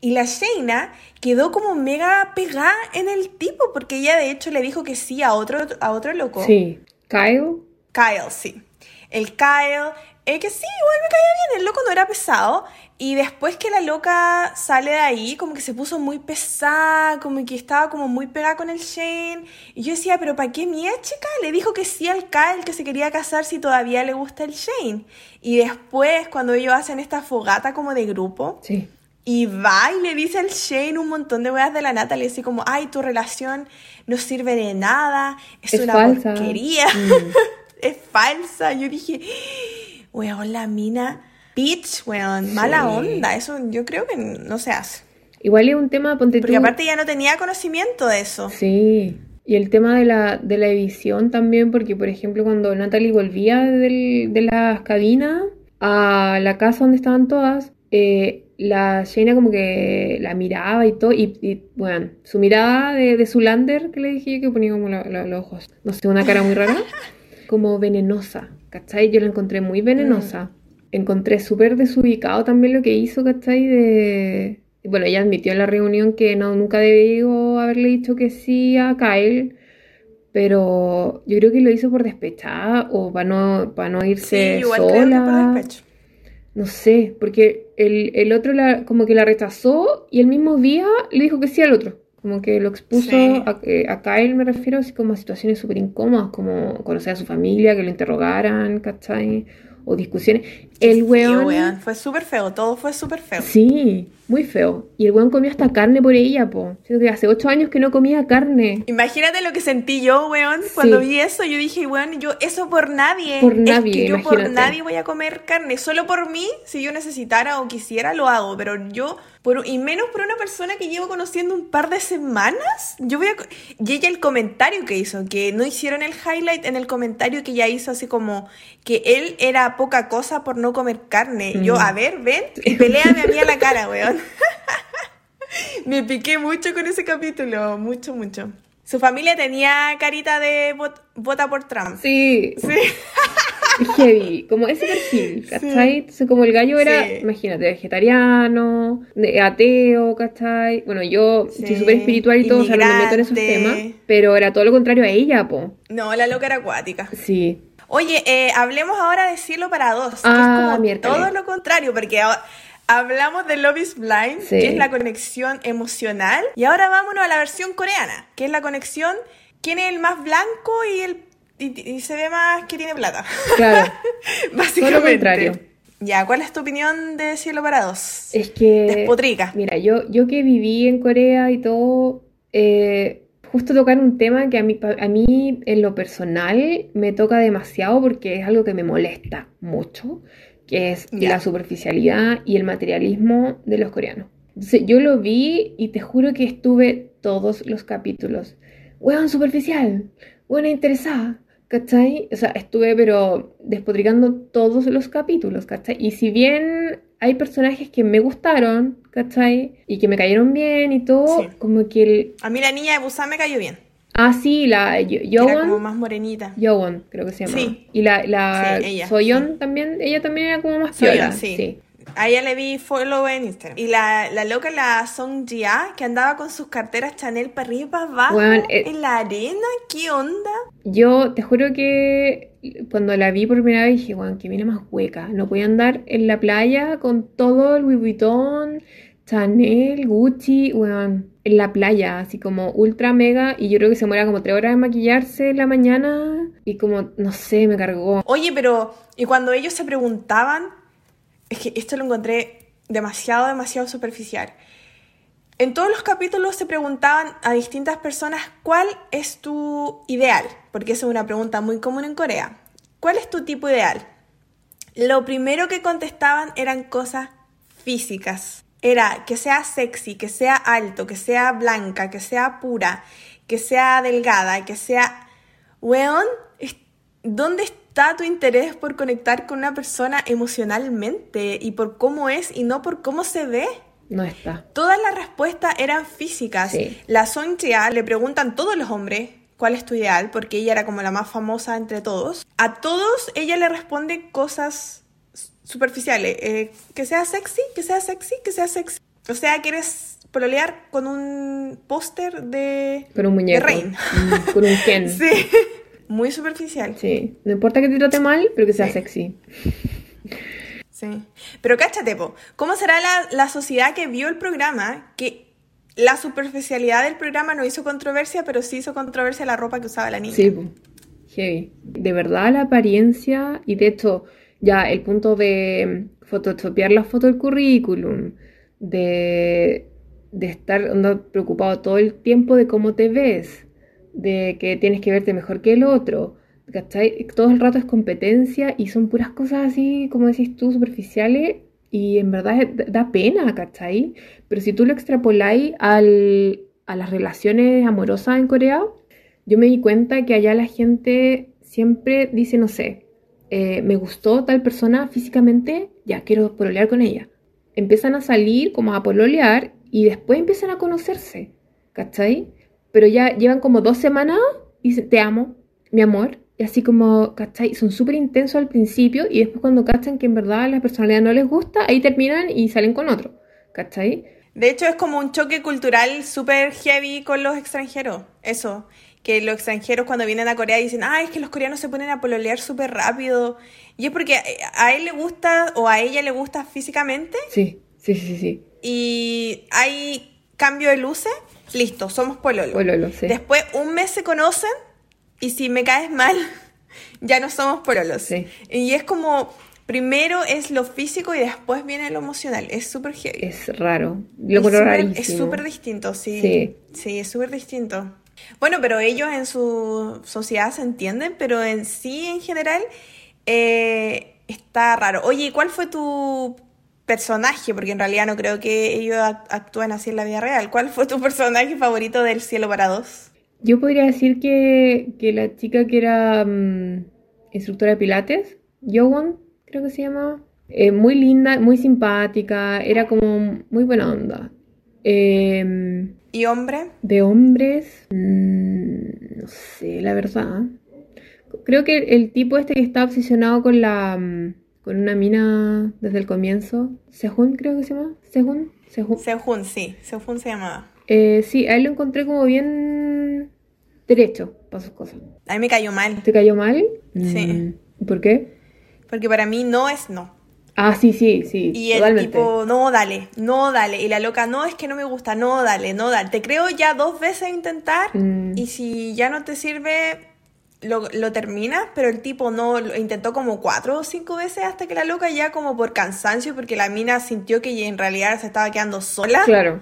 Y la Shayna quedó como mega pegada en el tipo, porque ella de hecho le dijo que sí a otro, a otro loco. Sí. ¿Kyle? Kyle, sí. El Kyle, eh, que sí, igual me caía bien, el loco no era pesado. Y después que la loca sale de ahí, como que se puso muy pesada, como que estaba como muy pegada con el Shane. Y yo decía, pero ¿para qué mi chica? Le dijo que sí al Kyle, que se quería casar si todavía le gusta el Shane. Y después, cuando ellos hacen esta fogata como de grupo, sí. Y va y le dice al Shane un montón de weas de la Natalie, así como, ay, tu relación no sirve de nada, es, una porquería, mm. es falsa. Yo dije, weón, la mina, bitch, weón, mala onda, eso yo creo que no se hace. Igual es un tema, ponte Porque aparte ya no tenía conocimiento de eso. Sí, y el tema de la, de la edición también, porque por ejemplo cuando Natalie volvía del, de las cabinas a la casa donde estaban todas, eh, la Shayna como que la miraba y todo, y, bueno, su mirada de, de Zulander, que le dije que ponía como los ojos, no sé, una cara muy rara, como venenosa, ¿cachai? Yo la encontré muy venenosa. Mm. Encontré súper desubicado también lo que hizo, ¿cachai? De... Bueno, ella admitió en la reunión que no, nunca debió haberle dicho que sí a Kyle, pero yo creo que lo hizo por despechada o para no, para no irse sí, igual sola. por. No sé, porque el, otro la, como que la rechazó y el mismo día le dijo que sí al otro. Como que lo expuso a, a Kyle, me refiero, así como a situaciones súper incómodas, como conocer a su familia, que lo interrogaran, ¿cachai? O discusiones. El weón... Fue súper feo, todo fue súper feo. Sí, muy feo. Y el weón comió hasta carne por ella, po. Siento que hace ocho años que no comía carne. Imagínate lo que sentí yo, weón, cuando vi eso. Yo dije, weón, yo eso por nadie. Por nadie, yo por nadie voy a comer carne. Solo por mí, si yo necesitara o quisiera, lo hago. Pero yo, por, y menos por una persona que llevo conociendo un par de semanas, yo voy a... Y ella el comentario que hizo, que no hicieron el highlight en el comentario que ella hizo, así como que él era poca cosa por no comer carne. Yo, a ver, ven y peleame a mí a la cara, weón. Me piqué mucho con ese capítulo, mucho, mucho. Su familia tenía carita de vota por Trump. Sí. Sí. Heavy, como ese perfil, ¿cachai? Entonces, como el gallo era, imagínate, vegetariano, ateo, ¿cachai? Bueno, yo soy súper espiritual y todo, o sea, no me meto en esos temas, pero era todo lo contrario a ella, po. No, la loca era acuática. Sí. Oye, eh, hablemos ahora de Cielo para dos, que es ah, como todo lo contrario, porque hablamos de Love is Blind, que es la conexión emocional, y ahora vámonos a la versión coreana, que es la conexión quién es el más blanco y el y, se ve más que tiene plata. Claro. Básicamente. Todo lo contrario. Ya, ¿cuál es tu opinión de Cielo para dos? Es que... Despotrica. Mira, yo, yo que viví en Corea y todo, eh, justo tocar un tema que a mí, a mí en lo personal me toca demasiado porque es algo que me molesta mucho, que es la superficialidad y el materialismo de los coreanos. Entonces yo lo vi y te juro que estuve todos los capítulos. Weón superficial, buena interesada, ¿cachai? O sea, estuve pero despotricando todos los capítulos, ¿cachai? Y si bien hay personajes que me gustaron, ¿cachai? Y que me cayeron bien y todo, como que el... A mí la niña de Busan me cayó bien. Ah, sí, la Yowon. Era como más morenita. Yowon, creo que se llama. Sí. Y la, la Soyeon también, ella también era como más piola. sí. A ella le vi follow en Instagram. Y la, la loca, la Song Jia, que andaba con sus carteras Chanel para arriba y para abajo eh, en la arena. ¿Qué onda? Yo te juro que cuando la vi por primera vez dije, weón, que viene más hueca. No podía andar en la playa con todo el Louis Vuitton, Chanel, Gucci, weón, en la playa, así como ultra mega. Y yo creo que se muera como tres horas de maquillarse en la mañana. Y como, no sé, me cargó. Oye, pero, y cuando ellos se preguntaban, es que esto lo encontré demasiado, demasiado superficial. En todos los capítulos se preguntaban a distintas personas cuál es tu ideal, porque esa es una pregunta muy común en Corea. ¿Cuál es tu tipo ideal? Lo primero que contestaban eran cosas físicas. Era que sea sexy, que sea alto, que sea blanca, que sea pura, que sea delgada, que sea... Weón, ¿dónde está tu interés por conectar con una persona emocionalmente y por cómo es y no por cómo se ve? No está. Todas las respuestas eran físicas. Sí. La Song Jia le preguntan todos los hombres cuál es tu ideal, porque ella era como la más famosa entre todos. A todos ella le responde cosas superficiales. eh, que sea sexy, que sea sexy, que sea sexy. O sea, quieres pololear con un póster de... Con un muñeco. De Rain. Mm, Con un Ken. Sí. Muy superficial. Sí. No importa que te trate mal, pero que sea Sí. sexy. Sí. Pero cáchate, po, ¿cómo será la, la sociedad que vio el programa que la superficialidad del programa no hizo controversia, pero sí hizo controversia la ropa que usaba la niña? Sí, po. heavy. De verdad la apariencia y de hecho ya el punto de photoshopear la foto del currículum, de, de estar preocupado todo el tiempo de cómo te ves, de que tienes que verte mejor que el otro, ¿cachai? Todo el rato es competencia y son puras cosas así, como decís tú, superficiales y en verdad da pena, ¿cachai? Pero si tú lo extrapoláis al, a las relaciones amorosas en Corea, yo me di cuenta que allá la gente siempre dice, no sé, eh, me gustó tal persona físicamente, ya quiero pololear con ella. Empiezan a salir como a pololear y después empiezan a conocerse, ¿cachai? Pero ya llevan como dos semanas y dicen, te amo, mi amor. Y así como, ¿cachai? Son súper intensos al principio y después cuando cachan que en verdad la personalidad no les gusta, ahí terminan y salen con otro, ¿cachai? De hecho, es como un choque cultural súper heavy con los extranjeros. Eso. Que los extranjeros cuando vienen a Corea dicen, ah, es que los coreanos se ponen a pololear súper rápido. Y es porque a él le gusta o a ella le gusta físicamente Sí, sí, sí, sí. y hay cambio de luces, listo, somos pololo. Pololo, sí. Después un mes se conocen y si me caes mal, ya no somos pololos. Sí. Y es como, primero es lo físico y después viene lo emocional. Es súper heavy. Es raro. Lo Es súper distinto, sí. Sí. Sí, es súper distinto. Bueno, pero ellos en su sociedad se entienden, pero en sí, en general, eh, está raro. Oye, ¿y cuál fue tu personaje? Porque en realidad no creo que ellos ac- actúen así en la vida real. ¿Cuál fue tu personaje favorito del Cielo para Dos? Yo podría decir que, que la chica que era mm, instructora de pilates, Yowon, creo que se llamaba, eh, muy linda, muy simpática, era como muy buena onda. Em, ¿Y hombre? de hombres, mm, no sé, la verdad. Creo que el tipo este que está obsesionado con la mm, con una mina desde el comienzo, Sehun creo que se llama, Sehun, Sehun. Sehun, sí. Sehun se llamaba. Eh, sí, a él lo encontré como bien derecho para sus cosas. A mí me cayó mal. ¿Te cayó mal? Sí. Mm, ¿Por qué? Porque para mí no es no. Ah, sí, sí, sí. Y el totalmente. tipo, no, dale, no, dale. Y la loca, no, es que no me gusta, no, dale, no, dale. Te creo ya dos veces intentar Mm. y si ya no te sirve, lo, lo terminas, pero el tipo no, lo intentó como cuatro o cinco veces hasta que la loca ya como por cansancio, porque la mina sintió que en realidad se estaba quedando sola. Claro,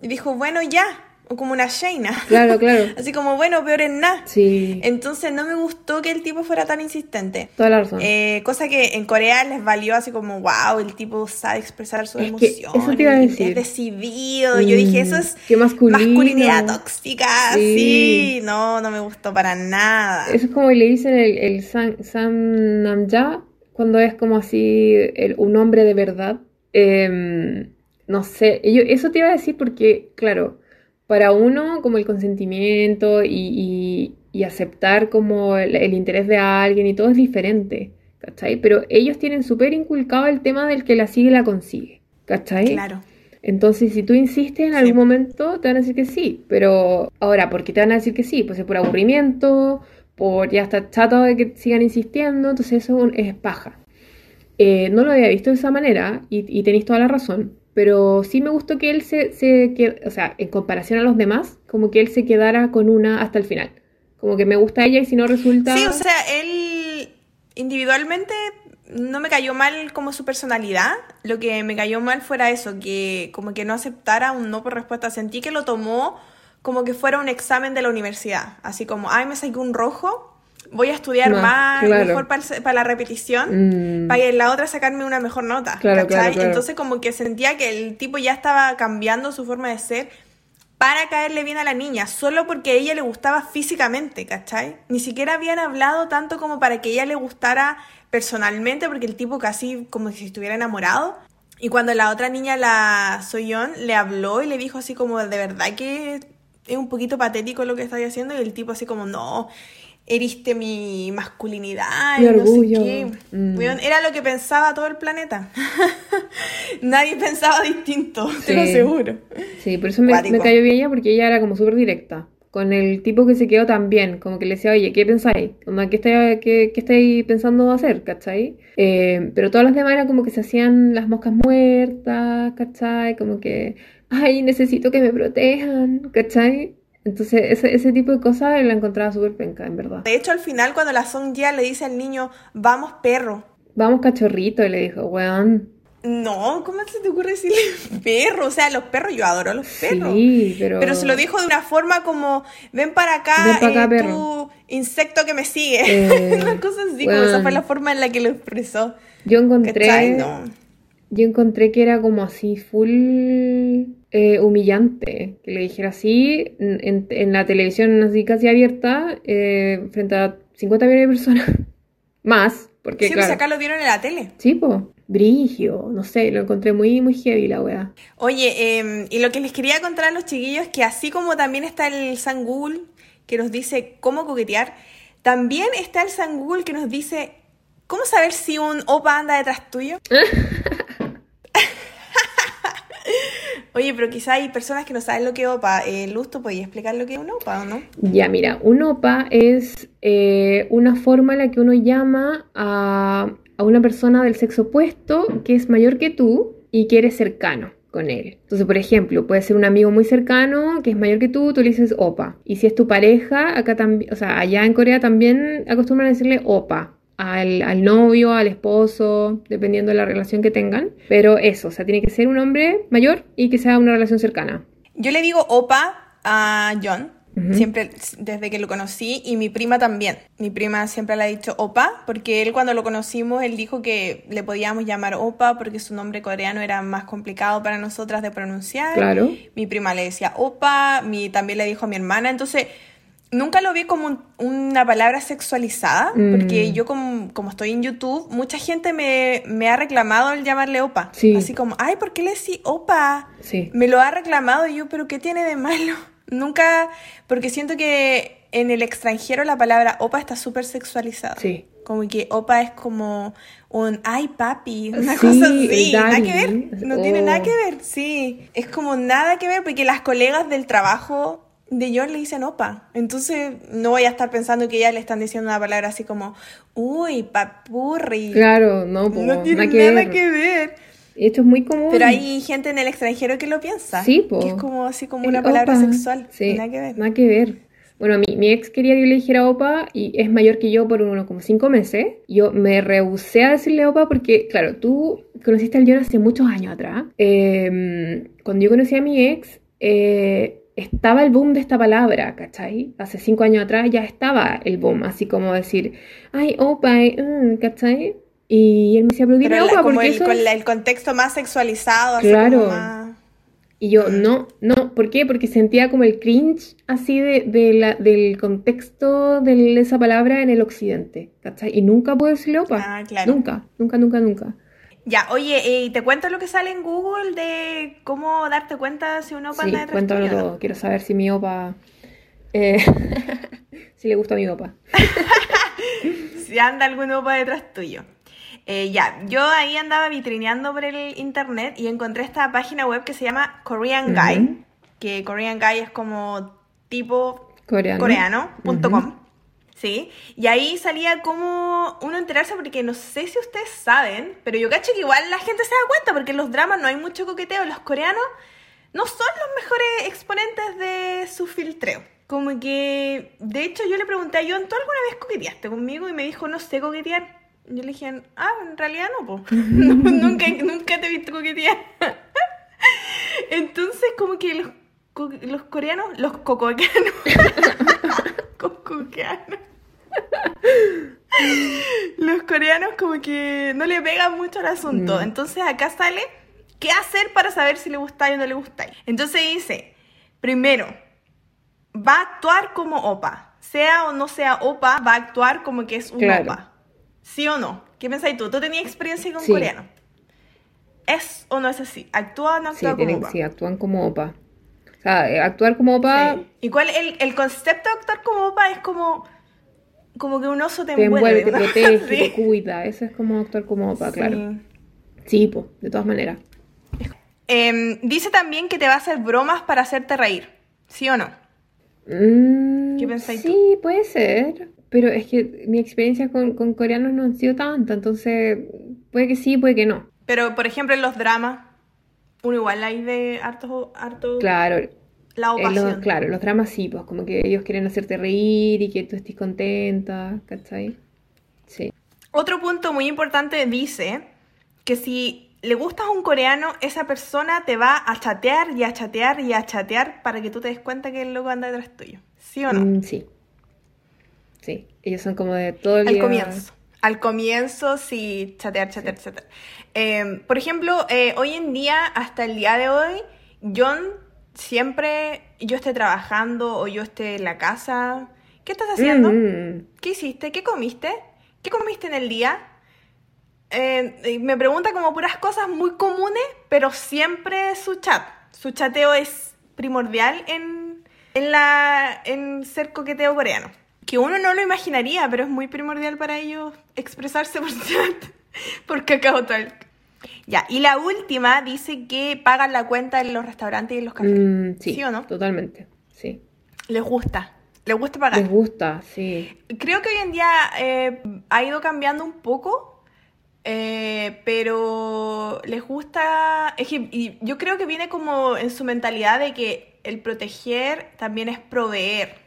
Y dijo, bueno, ya, o como una Shayna. claro, claro. Así como, bueno, peor en nada. Sí, Entonces no me gustó que el tipo fuera tan insistente. toda la razón. Eh, cosa que en Corea les valió así como, wow, el tipo sabe expresar sus Es que emociones. eso te iba a decir. Es decidido. Yo dije, eso es Mm, qué masculinidad tóxica. Sí. Sí. no, no me gustó para nada. Eso es como le dicen el, el Sam, Sam Namja, cuando es como así el- un hombre de verdad. Em, no sé, yo, eso te iba a decir porque, claro, para uno como el consentimiento y, y- y aceptar como el, el interés de alguien y todo es diferente, ¿cachai? Pero ellos tienen súper inculcado el tema del que la sigue la consigue, ¿cachai? Claro. Entonces, si tú insistes en algún momento, te van a decir que sí. Pero ahora, ¿por qué te van a decir que sí? Pues es por aburrimiento, por ya está chato de que sigan insistiendo, entonces eso es paja. Eh, no lo había visto de esa manera y, tenéis toda la razón, pero sí me gustó que él se, se o sea, en comparación a los demás, como que él se quedara con una hasta el final. Como que me gusta ella y si no resulta... Sí, o sea, él individualmente no me cayó mal como su personalidad, lo que me cayó mal fuera eso, que como que no aceptara un no por respuesta, sentí que lo tomó como que fuera un examen de la universidad, así como, ay, me saqué un rojo, voy a estudiar más, mejor para, la repetición, mm. para en la otra sacarme una mejor nota, Entonces como que sentía que el tipo ya estaba cambiando su forma de ser para caerle bien a la niña, solo porque a ella le gustaba físicamente, ¿cachai? Ni siquiera habían hablado tanto como para que ella le gustara personalmente, porque el tipo casi como si estuviera enamorado. Y cuando la otra niña, la Soyeon, le habló y le dijo así como, de verdad que es un poquito patético lo que estoy haciendo, y el tipo así como, no, heriste mi masculinidad y no sé qué. Mm. Era lo que pensaba todo el planeta. Nadie pensaba distinto, te lo aseguro. Sí, por eso me, cayó bien ella, porque ella era como súper directa. Con el tipo que se quedó también, como que le decía, oye, ¿qué pensáis? ¿Qué estáis, qué, qué estáis pensando hacer? ¿Cachai? Eh, pero todas las demás eran como que se hacían las moscas muertas, ¿cachai? Como que, ay, necesito que me protejan, ¿cachai? Entonces, ese, ese tipo de cosas la encontraba súper penca, en verdad. De hecho, al final, cuando la Song ya le dice al niño, vamos perro. Vamos cachorrito, le dijo, weón. No, ¿cómo se te ocurre decirle perro? O sea, los perros, yo adoro a los perros. Sí, pero... Pero se lo dijo de una forma como, ven para acá, ven para eh, tu insecto que me sigue. Eh, una cosa así, como esa fue la forma en la que lo expresó. Yo encontré... Yo encontré que era como así, full eh, humillante que le dijera así en, la televisión así casi abierta eh, frente a 50 millones de personas. Más, porque sí, pues acá lo vieron en la tele. Sí, pues. Brigio, no sé, lo encontré muy, muy heavy la wea. Oye, em, y lo que les quería contar a los chiquillos es que así como también está el San Google que nos dice cómo coquetear, también está el San Google que nos dice cómo saber si un opa anda detrás tuyo. Oye, pero quizá hay personas que no saben lo que es OPA. Eh, Luz, ¿tú podías explicar lo que es un OPA o no? Ya, mira, un OPA es eh, una forma en la que uno llama a, una persona del sexo opuesto que es mayor que tú y que eres cercano con él. Entonces, por ejemplo, puede ser un amigo muy cercano que es mayor que tú, tú le dices opa. Y si es tu pareja, acá también, o sea, allá en Corea también acostumbran a decirle opa al, novio, al esposo, dependiendo de la relación que tengan. Pero eso, o sea, tiene que ser un hombre mayor y que sea una relación cercana. Yo le digo opa a John, siempre desde que lo conocí, y mi prima también. Mi prima siempre le ha dicho opa, porque él cuando lo conocimos, él dijo que le podíamos llamar opa porque su nombre coreano era más complicado para nosotras de pronunciar. Claro. Mi prima le decía opa, mi, también le dijo a mi hermana, entonces nunca lo vi como una palabra sexualizada, porque mm. yo como, estoy en YouTube, mucha gente me, ha reclamado el llamarle opa. Así como, ay, ¿por qué le decís opa? Sí. Me lo ha reclamado y yo, pero ¿qué tiene de malo? Nunca, porque siento que en el extranjero la palabra opa está súper sexualizada. Sí. Como que opa es como un ay papi, una cosa así, nada que ver, no tiene nada oh. que ver, sí, es como nada que ver porque las colegas del trabajo de John le dicen opa. Entonces no voy a estar pensando que ya le están diciendo una palabra así como, uy, papurri. Claro, no, no tiene nada, que, ver. Esto es muy común. Pero hay gente en el extranjero que lo piensa. Sí, pues. Que es como así como una palabra sexual. Sí, nada que ver. Nada que ver. Bueno, mi, mi ex quería que yo le dijera opa y es mayor que yo por uno como cinco meses. Yo me rehusé a decirle opa porque, claro, tú conociste al John hace muchos años atrás. Em, cuando yo conocí a mi ex, eh, estaba el boom de esta palabra, ¿cachai? Hace cinco años atrás ya estaba el boom, así como decir, ay, opa, mm", ¿cachai? Y él me decía, pero dime opa, porque el, con el contexto más sexualizado, así claro. más... Y yo, no, no, ¿por qué? Porque sentía como el cringe así de, la, del contexto de esa palabra en el occidente, ¿cachai? Y nunca puedo decirle opa. Ah, claro. Nunca, nunca, nunca, nunca. Ya, oye, ¿y te cuento lo que sale en Google de cómo darte cuenta si un opa sí, cuéntalo todo. Quiero saber si mi opa... Eh, si le gusta a mi opa. si anda algún opa detrás tuyo. Eh, ya, yo ahí andaba vitrineando por el internet y encontré esta página web que se llama Korean Guy, que Korean Guy es como tipo coreano.com. ¿sí? Y ahí salía como uno enterarse, porque no sé si ustedes saben, pero yo cacho que igual la gente se da cuenta, porque en los dramas no hay mucho coqueteo, los coreanos no son los mejores exponentes de su filtreo. Como que, de hecho, yo le pregunté a John, ¿tú alguna vez coqueteaste conmigo? Y me dijo, no sé coquetear. Yo le dije, ah, en realidad no, po. nunca, nunca te he visto coquetear. Entonces, como que los, los coreanos, los cocoqueanos, cocoqueanos, los coreanos como que no le pegan mucho al asunto. Mm. Entonces acá sale qué hacer para saber si le gusta o no le gusta. Entonces dice, primero, va a actuar como opa. Sea o no sea opa, va a actuar como que es un opa. ¿Sí o no? ¿Qué pensáis tú? ¿Tú tenías experiencia con coreano? ¿Es o no es así? ¿Actúan o no actúan como opa? Sí, actúan como opa. Sea, eh, actuar como opa... ¿Y cuál el, el concepto de actuar como opa es como como que un oso te, te envuelve, te protege, te cuida. Eso es como actuar como opa, claro. Sí, pues, de todas maneras. Em, dice también que te va a hacer bromas para hacerte reír. ¿Sí o no? Mm, ¿Qué pensáis Sí, puede ser. Pero es que mi experiencia con, con, coreanos no ha sido tanta, entonces puede que sí, puede que no. Pero, por ejemplo, en los dramas, uno igual hay de harto... harto... Claro, la ovación. claro, los dramas sí, pues como que ellos quieren hacerte reír y que tú estés contenta, ¿cachai? Sí. Otro punto muy importante dice que si le gustas a un coreano, esa persona te va a chatear y a chatear y a chatear para que tú te des cuenta que el loco anda detrás tuyo. ¿Sí o no? Mm, sí. Sí, ellos son como de todo el Al comienzo. Al comienzo, sí, chatear, chatear, chatear. Em, por ejemplo, eh, hoy en día, hasta el día de hoy, John siempre yo esté trabajando o yo esté en la casa. ¿Qué estás haciendo? Mm. ¿Qué hiciste? ¿Qué comiste? ¿Qué comiste en el día? Eh, me pregunta como puras cosas muy comunes, pero siempre su chat. Su chateo es primordial en, en, la, en ser coqueteo coreano. Que uno no lo imaginaría, pero es muy primordial para ellos expresarse por por Talk. Ya, y la última dice que pagan la cuenta en los restaurantes y en los cafés. Mm, sí, o no? Totalmente, sí. Les gusta. Les gusta pagar. Les gusta, sí. Creo que hoy en día eh, ha ido cambiando un poco, eh, pero les gusta. Es que, y yo creo que viene como en su mentalidad de que el proteger también es proveer.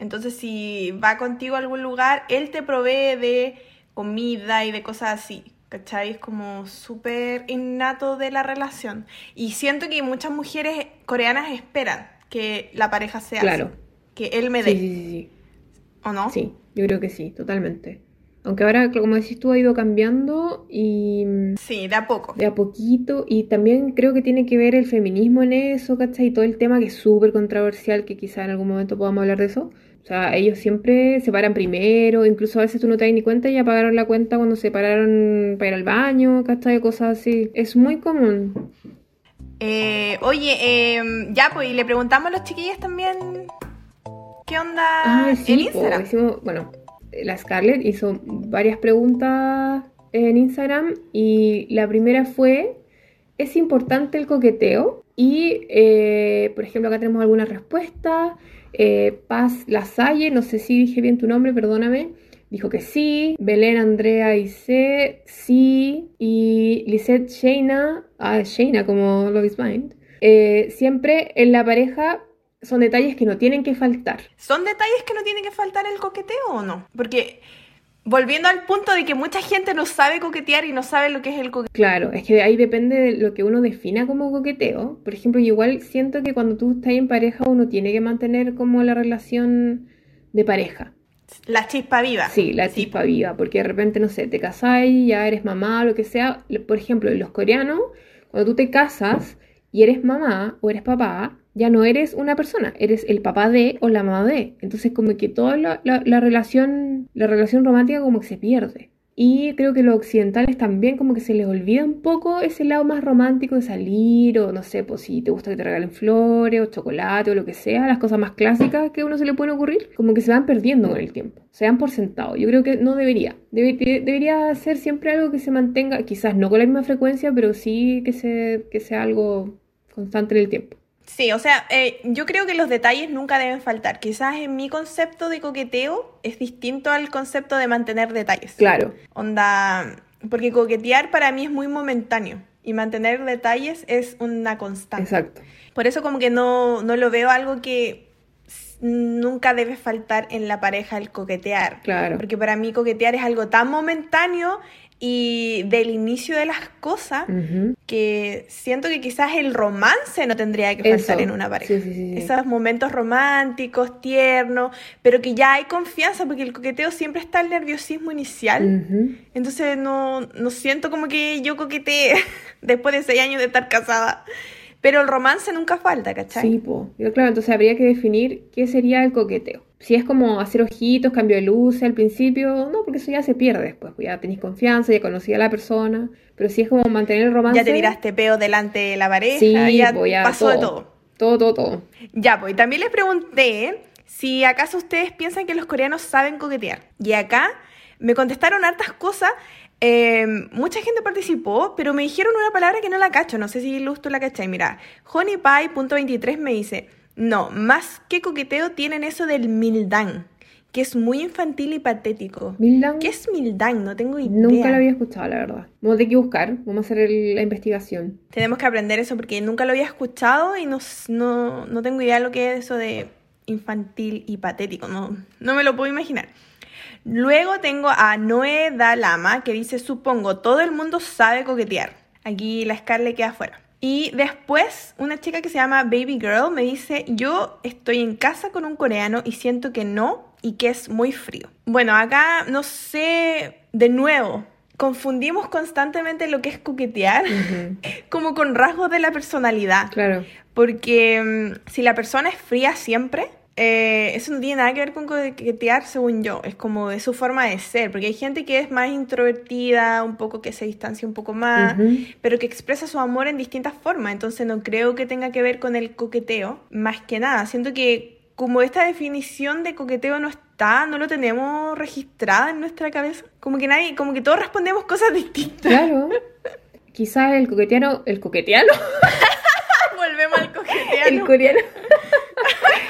Entonces, si va contigo a algún lugar, él te provee de comida y de cosas así. ¿cachai? Es como súper innato de la relación. Y siento que muchas mujeres coreanas esperan que la pareja sea claro. que él me dé. Sí, sí, sí, ¿O no? Sí, yo creo que sí, totalmente. Aunque ahora, como decís tú, ha ido cambiando y... Sí, de a poco. De a poquito. Y también creo que tiene que ver el feminismo en eso, ¿cachai? Y todo el tema que es súper controversial, que quizá en algún momento podamos hablar de eso. O sea, ellos siempre se paran primero, incluso a veces tú no te das ni cuenta y ya pagaron la cuenta cuando se pararon para ir al baño, ¿cachai? Cosas así. Es muy común. Eh, oye, em, ya, pues, y le preguntamos a los chiquillos también qué onda ah, sí, en Instagram. bueno, la Scarlett hizo varias preguntas en Instagram y la primera fue, ¿es importante el coqueteo? Y, eh, por ejemplo, acá tenemos algunas respuestas. Eh, Paz Lasalle, no sé si dije bien tu nombre, perdóname, dijo que sí. Belén Andrea Ice, sí. Y Lisette Sheina, ah, Sheina como Love is. Eh, siempre en la pareja son detalles que no tienen que faltar. ¿Son detalles que no tienen que faltar el coqueteo o no? Porque volviendo al punto de que mucha gente no sabe coquetear y no sabe lo que es el coqueteo. Claro, es que ahí depende de lo que uno defina como coqueteo. Por ejemplo, igual siento que cuando tú estás en pareja uno tiene que mantener como la relación de pareja. La chispa viva. Sí, la chispa viva, porque de repente, no sé, te casáis, ya eres mamá, lo que sea. Por ejemplo, en los coreanos, cuando tú te casas y eres mamá o eres papá, ya no eres una persona, eres el papá de o la mamá de. Entonces como que toda la, relación, la relación romántica como que se pierde. Y creo que los occidentales también como que se les olvida un poco ese lado más romántico de salir o no sé, pues si te gusta que te regalen flores o chocolate o lo que sea, las cosas más clásicas que a uno se le pueden ocurrir, como que se van perdiendo con el tiempo, se dan por sentado. Yo creo que no debería. debería ser siempre algo que se mantenga, quizás no con la misma frecuencia, pero sí que, se, que sea algo constante en el tiempo. Sí, o sea, eh, yo creo que los detalles nunca deben faltar. Quizás en mi concepto de coqueteo es distinto al concepto de mantener detalles. Claro. Onda, porque coquetear para mí es muy momentáneo y mantener detalles es una constante. Exacto. Por eso como que no, no lo veo algo que nunca debe faltar en la pareja el coquetear. Claro. Porque para mí coquetear es algo tan momentáneo y del inicio de las cosas que siento que quizás el romance no tendría que faltar en una pareja. Esos momentos románticos, tiernos, pero que ya hay confianza porque el coqueteo siempre está el nerviosismo inicial. Entonces no, no siento como que yo coquetee después de seis años de estar casada. Pero el romance nunca falta, ¿cachai? Sí, pues. Claro, entonces habría que definir qué sería el coqueteo. Si es como hacer ojitos, cambio de luz al principio, no, porque eso ya se pierde después. Pues ya tenéis confianza, ya conocí a la persona. Pero si es como mantener el romance. Ya te tiraste peo delante de la pareja, sí, ya, pues pasó de todo. Todo, todo, todo. Ya, pues. Y también les pregunté si acaso ustedes piensan que los coreanos saben coquetear. Y acá me contestaron hartas cosas Em, mucha gente participó, pero me dijeron una palabra que no la cacho. No sé si Luz tú la cachai. Mira, honeypie.23 me dice: No, más que coqueteo tienen eso del mildán, que es muy infantil y patético. ¿Mildán? ¿Qué es mildán? No tengo idea. Nunca lo había escuchado, la verdad. Vamos a tener que buscar, vamos a hacer la investigación. Tenemos que aprender eso porque nunca lo había escuchado y no, no, no tengo idea de lo que es eso de infantil y patético. No, no me lo puedo imaginar. Luego tengo a Noé Dalama que dice, supongo, todo el mundo sabe coquetear. Aquí la Scarlett queda afuera. Y después una chica que se llama Baby Girl me dice, yo estoy en casa con un coreano y siento que no y que es muy frío. Bueno, acá no sé, de nuevo, confundimos constantemente lo que es coquetear como con rasgos de la personalidad. Claro. Porque mm, si la persona es fría siempre, eh, eso no tiene nada que ver con coquetear, según yo. Es como de su forma de ser. Porque hay gente que es más introvertida, un poco que se distancia un poco más, pero que expresa su amor en distintas formas. Entonces no creo que tenga que ver con el coqueteo, más que nada. Siento que como esta definición de coqueteo no está, no lo tenemos registrada en nuestra cabeza. Como que nadie, como que todos respondemos cosas distintas. Claro. Quizás el coqueteano, el coqueteano. Volvemos al coqueteano. El coreano.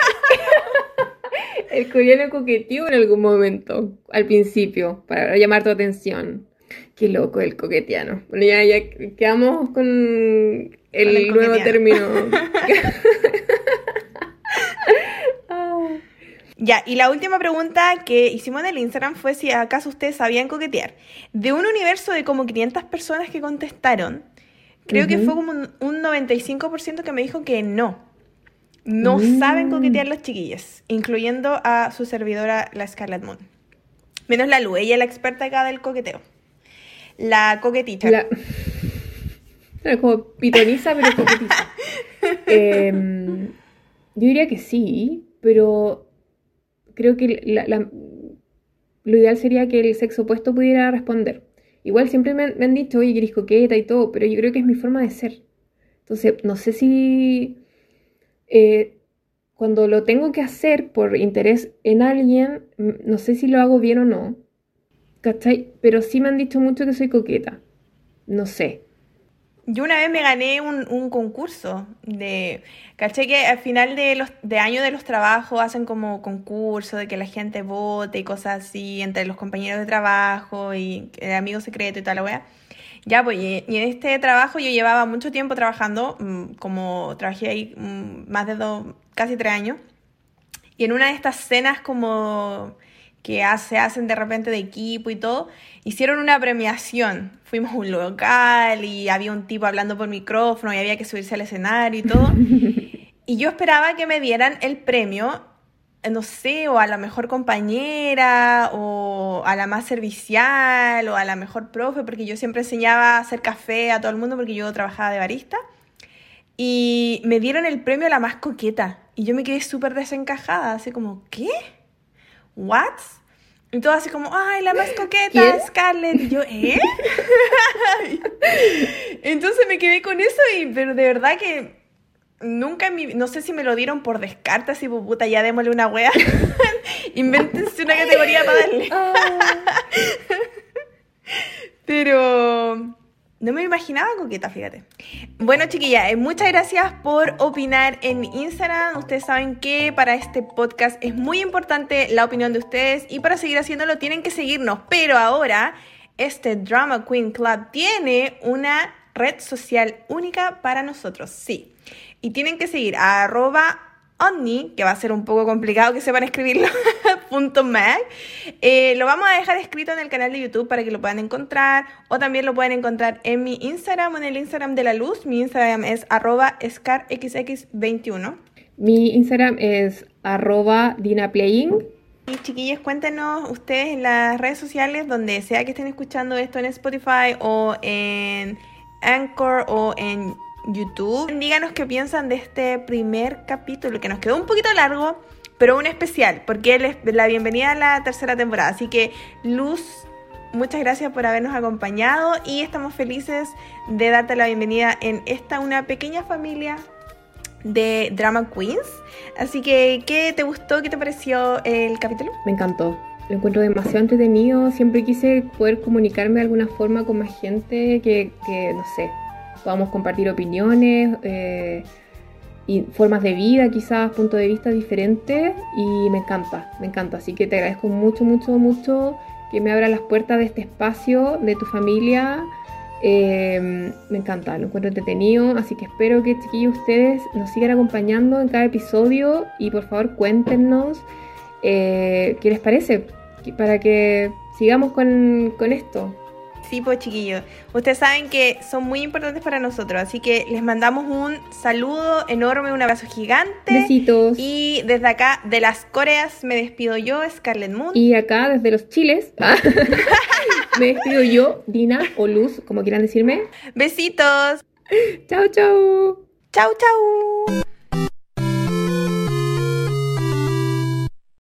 el coreano coqueteó en algún momento, al principio, para llamar tu atención. Qué loco el coqueteano. Bueno, ya, ya quedamos con el, nuevo término. Ya, y la última pregunta que hicimos en el Instagram fue si acaso ustedes sabían coquetear. De un universo de como 500 personas que contestaron, creo que fue como un, un 95% que me dijo que no. No mm. saben coquetear los chiquillos, incluyendo a su servidora, la Scarlet Moon. Menos la Lu, ella es la experta acá del coqueteo. La coquetita. La... Como pitoniza, pero coquetita. Em, yo diría que sí, pero creo que lo ideal sería que el sexo opuesto pudiera responder. Igual siempre me, han dicho, oye, que eres coqueta y todo, pero yo creo que es mi forma de ser. Entonces, no sé si eh, cuando lo tengo que hacer por interés en alguien, no sé si lo hago bien o no, ¿cachai? Pero sí me han dicho mucho que soy coqueta. No sé. Yo una vez me gané un, concurso de, caché que al final de los de año de los trabajos hacen como concurso de que la gente vote y cosas así entre los compañeros de trabajo y el amigo secreto y tal la wea. Ya, pues, y, en este trabajo yo llevaba mucho tiempo trabajando, mm, como trabajé ahí mm, más de dos, casi tres años. Y en una de estas cenas como que se hacen de repente de equipo y todo, hicieron una premiación. Fuimos a un local y había un tipo hablando por micrófono y había que subirse al escenario y todo. y yo esperaba que me dieran el premio no sé, o a la mejor compañera, o a la más servicial, o a la mejor profe, porque yo siempre enseñaba a hacer café a todo el mundo porque yo trabajaba de barista. Y me dieron el premio a la más coqueta. Y yo me quedé súper desencajada, así como, ¿qué? ¿What? Y todo así como, ay, la más coqueta, Scarlett. Y yo, ¿eh? Entonces me quedé con eso, y, pero de verdad que nunca mi, no sé si me lo dieron por descarte, así, pues, puta, ya démosle una wea. Invéntense una categoría para darle. Ah. pero no me imaginaba coqueta, fíjate. Bueno, chiquilla, eh, muchas gracias por opinar en Instagram. Ustedes saben que para este podcast es muy importante la opinión de ustedes y para seguir haciéndolo tienen que seguirnos. Pero ahora, este Drama Queen Club tiene una red social única para nosotros, sí. Y tienen que seguir a arroba Omni, que va a ser un poco complicado que sepan escribirlo, punto mag. Eh, lo vamos a dejar escrito en el canal de YouTube para que lo puedan encontrar o también lo pueden encontrar en mi Instagram o en el Instagram de la luz. Mi Instagram es arroba scarxx21. Mi Instagram es arroba dinaplaying. Y chiquillos, cuéntenos ustedes en las redes sociales, donde sea que estén escuchando esto en Spotify o en Anchor o en YouTube. Díganos qué piensan de este primer capítulo, que nos quedó un poquito largo, pero un especial, porque es la bienvenida a la tercera temporada. Así que, Luz, muchas gracias por habernos acompañado y estamos felices de darte la bienvenida en esta una pequeña familia de Drama Queens. Así que, ¿qué te gustó? ¿Qué te pareció el capítulo? Me encantó. Lo encuentro demasiado entretenido. Siempre quise poder comunicarme de alguna forma con más gente que, que no sé, podamos compartir opiniones eh, y formas de vida, quizás puntos de vista diferentes y me encanta, me encanta. Así que te agradezco mucho, mucho, mucho que me abra las puertas de este espacio, de tu familia. Eh, me encanta, lo encuentro entretenido, así que espero que chiquillos ustedes nos sigan acompañando en cada episodio y por favor cuéntenos eh, qué les parece para que sigamos con, con esto. Sí, pues chiquillos. Ustedes saben que son muy importantes para nosotros, así que les mandamos un saludo enorme, un abrazo gigante. Besitos. Y desde acá, de las Coreas, me despido yo, Scarlett Moon. Y acá, desde los Chiles, me despido yo, Dina o Luz, como quieran decirme. Besitos. Chao, chao. Chao, chao.